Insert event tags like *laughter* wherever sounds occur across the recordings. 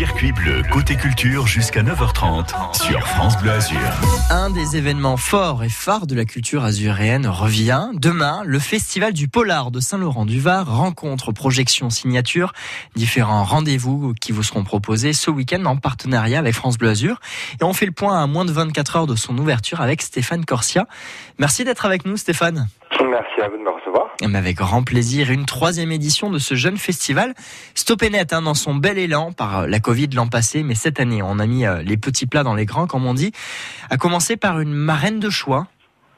Circuit bleu côté culture jusqu'à 9h30 sur France Bleu Azur. Un des événements forts et phares de la culture azuréenne revient. Demain, le Festival du Polar de Saint-Laurent-du-Var rencontre, projection, signature, différents rendez-vous qui vous seront proposés ce week-end en partenariat avec France Bleu Azur. Et on fait le point à moins de 24 heures de son ouverture avec Stéphane Corsia. Merci d'être avec nous Stéphane. Merci à vous de me recevoir. Avec grand plaisir, une troisième édition de ce jeune festival. Stoppé net hein, dans son bel élan par la Covid l'an passé, mais cette année, on a mis euh, les petits plats dans les grands, comme on dit. A commencer par une marraine de choix.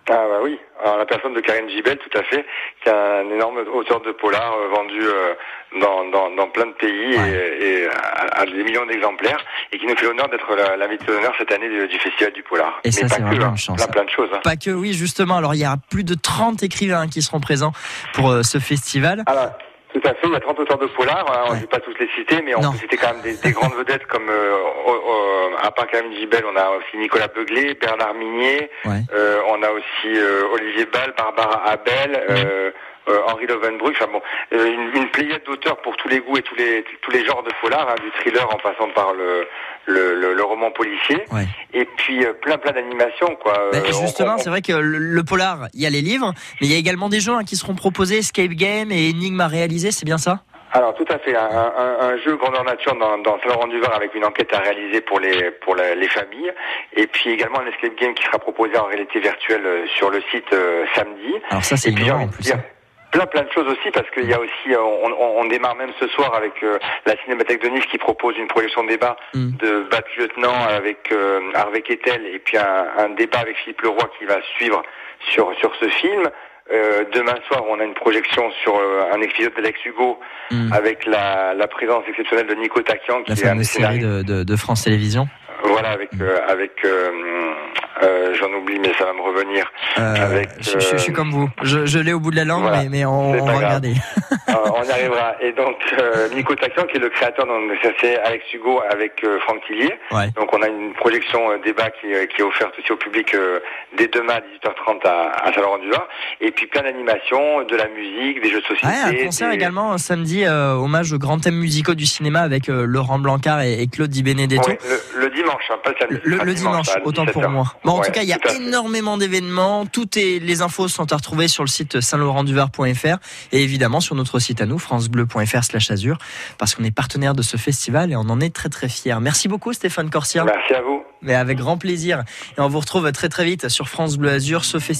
Ah bah oui, alors la personne de Karine Gibel, tout à fait, qui est un énorme auteur de polar euh, vendu euh, dans, dans, dans, plein de pays et, et à, à, des millions d'exemplaires, et qui nous fait l'honneur d'être l'invité d'honneur cette année du, du, Festival du Polar. Et ça, c'est vraiment hein, une chance. Plein, plein de choses. Hein. Pas que, oui, justement. Alors, il y a plus de 30 écrivains qui seront présents pour euh, ce festival. Alors, tout à fait, il y a 30 auteurs de polar, hein, on ne peut pas tous les citer, mais on peut citer quand même des, des grandes vedettes comme, euh, euh, à part Karine Gibel, on a aussi Nicolas Beuglet, Bernard Minier, Ouais. euh, on a aussi euh, Olivier Ball, Barbara Abel, euh, Henri Lovenbruch, enfin bon, euh, une, une pléiade d'auteurs pour tous les goûts et tous les tous les genres de polar, hein, du thriller en passant par le le, le, le roman policier, Ouais. et puis euh, plein plein d'animations quoi. Ben, Euh, justement, on- c'est vrai que le, le polar, il y a les livres, mais il y a également des jeux hein, qui seront proposés, escape game et énigmes à réaliser, c'est bien ça? Alors tout à fait, un, un, un jeu grandeur nature dans, dans Saint-Laurent-du-Var avec une enquête à réaliser pour les pour la- les familles, et puis également un escape game qui sera proposé en réalité virtuelle euh, sur le site euh, samedi. Alors ça, c'est innovant envie en plus. dire hein. Plein plein de choses aussi parce qu'il y a aussi euh, on, on, on démarre même ce soir avec euh, la Cinémathèque de Nice qui propose une projection débat Mm. de Bat Lieutenant avec euh, Harvey Kettel et puis un, un débat avec Philippe Leroy qui va suivre sur sur ce film. Euh, demain soir, on a une projection sur euh, un épisode d'Alex Hugo Mm. avec la, la présence exceptionnelle de Nico Takian, qui La est un des de, de, de France Télévisions. Voilà, avec euh, avec euh, j'en oublie, mais ça va me revenir. Euh, Avec, je, je- je suis euh, comme vous. Je, je l'ai au bout de la langue, voilà. mais, mais on, on va regarder. *laughs* Arrivera. Et donc euh, Nico Takian, qui est le créateur, donc ça, c'est Alex Hugo avec euh, Franck Tillier. Ouais. Donc on a une projection euh, débat qui, euh, qui est offerte aussi au public dès demain à 18h30 à, à Saint-Laurent-du-Var. Et puis plein d'animations, de la musique, des jeux de société. Ouais, un concert des- également samedi, hommage aux grands thèmes musicaux du cinéma avec Laurent Blancard et, et Claude Di Benedetto. Ouais, le, le dimanche, hein, pas le samedi. Le, le dimanche, autant pour 17h. moi. Bon, en tout cas, il y a énormément d'événements. Toutes les infos sont à retrouver sur le site saint-laurent-du-var.fr et évidemment sur notre site à nous, francebleu.fr slash azur, parce qu'on est partenaire de ce festival et on en est très très fiers. Merci beaucoup Stéphane Corsia, Merci à vous. mais avec grand plaisir. Et on vous retrouve très très vite sur France Bleu Azur, ce festival.